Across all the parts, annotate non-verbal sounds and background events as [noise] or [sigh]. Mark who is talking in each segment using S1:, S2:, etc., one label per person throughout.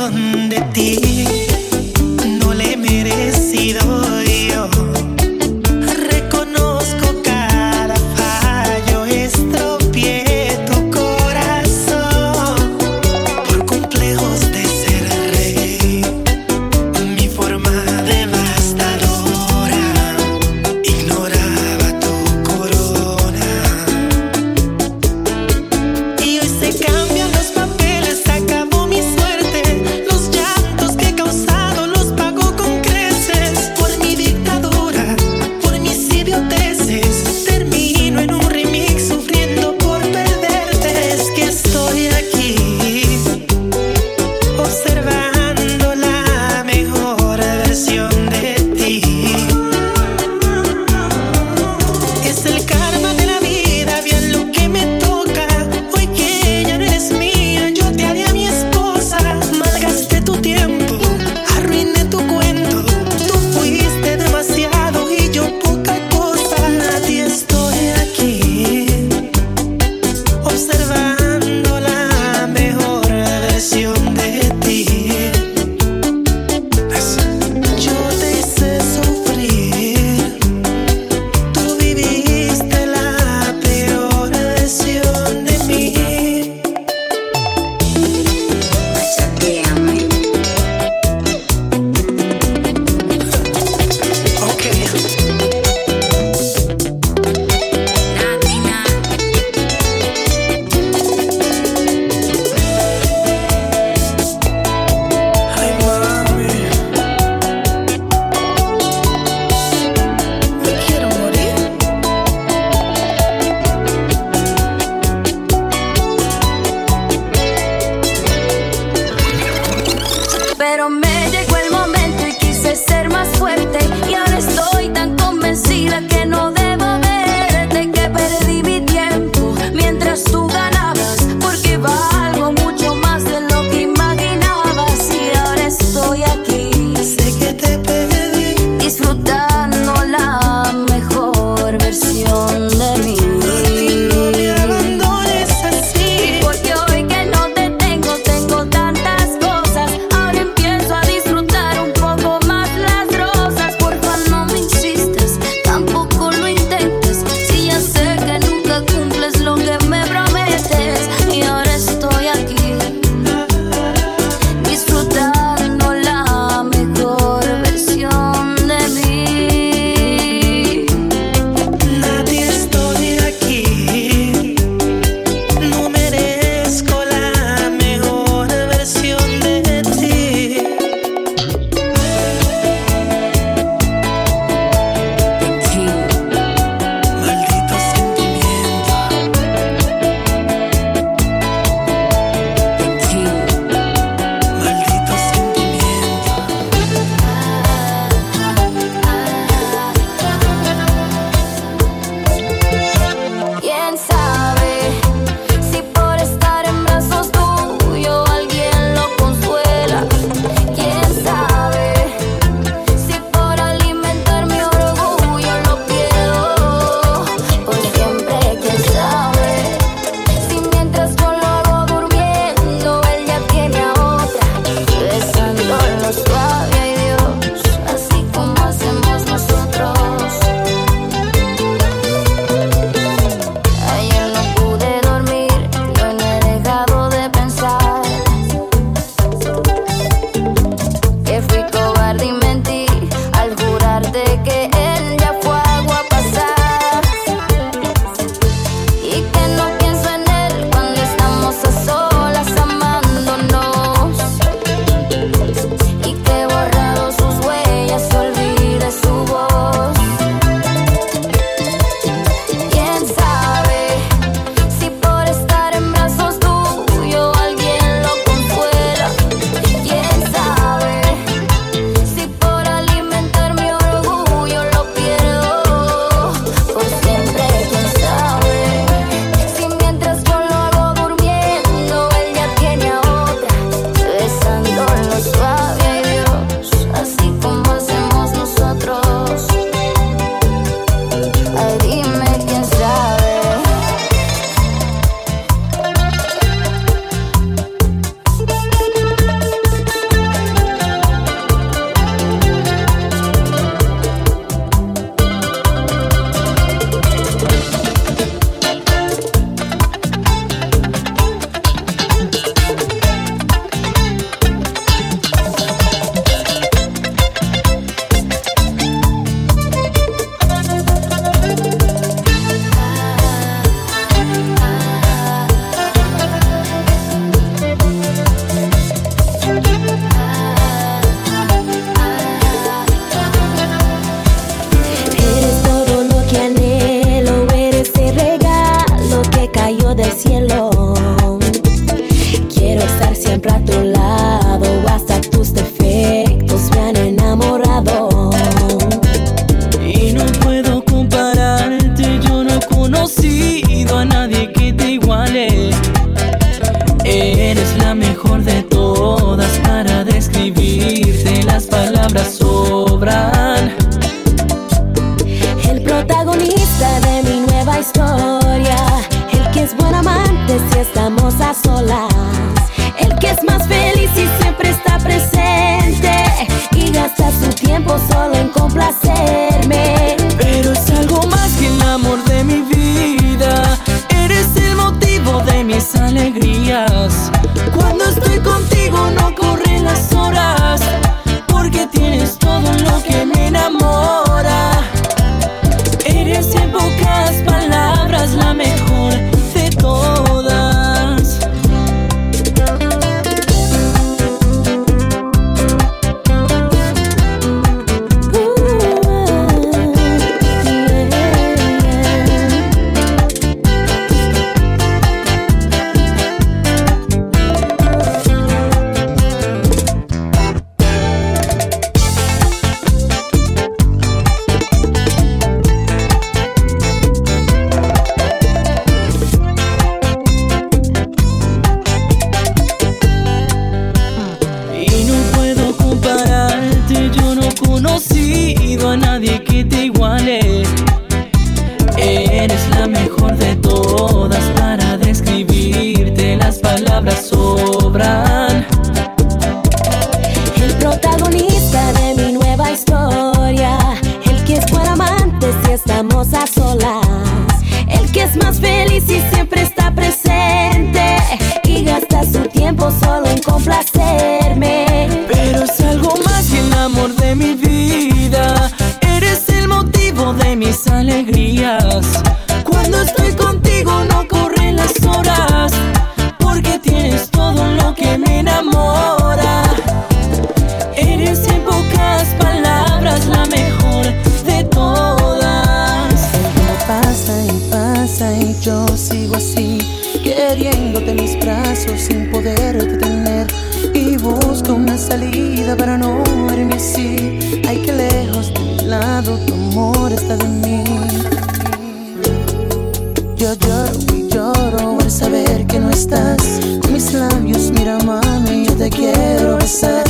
S1: Versión de ti
S2: protagonista de mi nueva historia, el que es buen amante si estamos a solas, el que es más feliz y si siempre está presente. Y gasta su tiempo solo en
S3: complacer. enamórate de
S4: mí. Yo lloro y lloro al saber que no estás. Mis labios, mira mami, yo te quiero besar.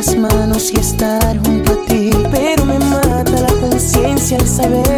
S4: las manos y estar junto a ti. Pero me mata la conciencia al saber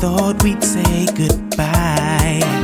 S5: thought we'd say goodbye.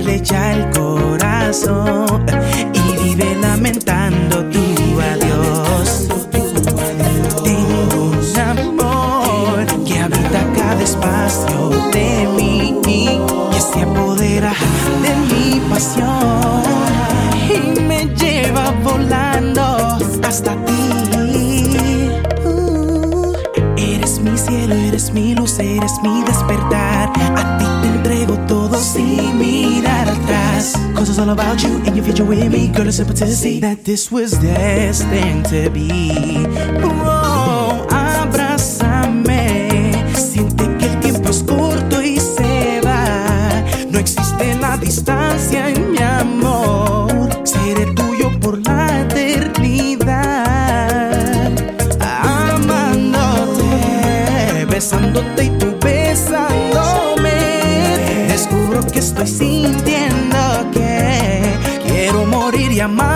S5: arrecha el corazón y vive lamentable cielo, eres mi luz, eres mi despertar. A ti te entrego todo sin mirar atrás. Cause it's all about you and your future with me. Girl, it's a to see that this was destined to be. estoy sintiendo que quiero morir y
S6: amar.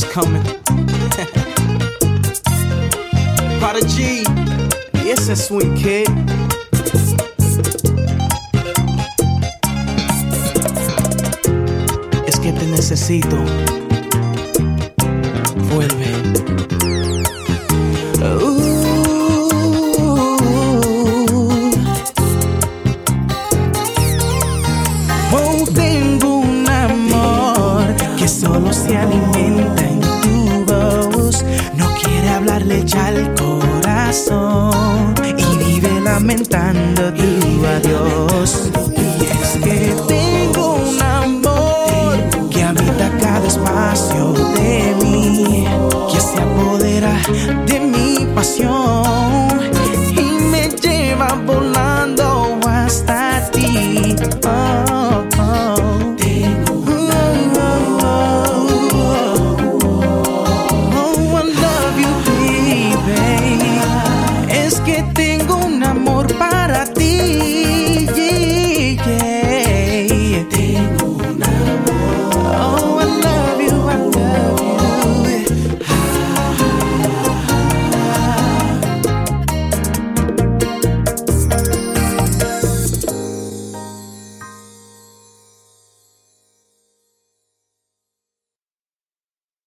S6: was coming. [laughs] Prodigy, yes, sweet. Es que te necesito. Vuelve.
S5: Oh, solo se alimenta. y vive lamentando tu adiós.